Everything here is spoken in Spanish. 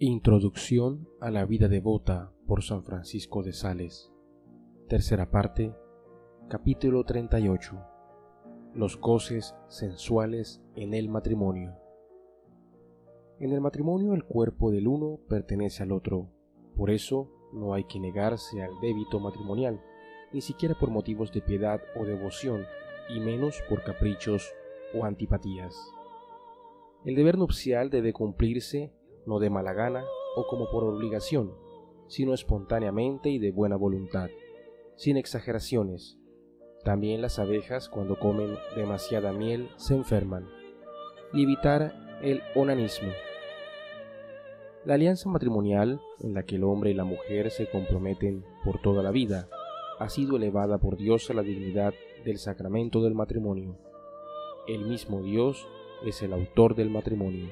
Introducción a la vida devota por San Francisco de Sales. Tercera parte, capítulo 38. Los goces sensuales en el matrimonio. En el matrimonio el cuerpo del uno pertenece al otro, por eso no hay que negarse al débito matrimonial, ni siquiera por motivos de piedad o devoción, y menos por caprichos o antipatías. El deber nupcial debe cumplirse no de mala gana o como por obligación, sino espontáneamente y de buena voluntad, sin exageraciones. También las abejas cuando comen demasiada miel se enferman. Y evitar el onanismo. La alianza matrimonial, en la que el hombre y la mujer se comprometen por toda la vida, ha sido elevada por Dios a la dignidad del sacramento del matrimonio. El mismo Dios es el autor del matrimonio.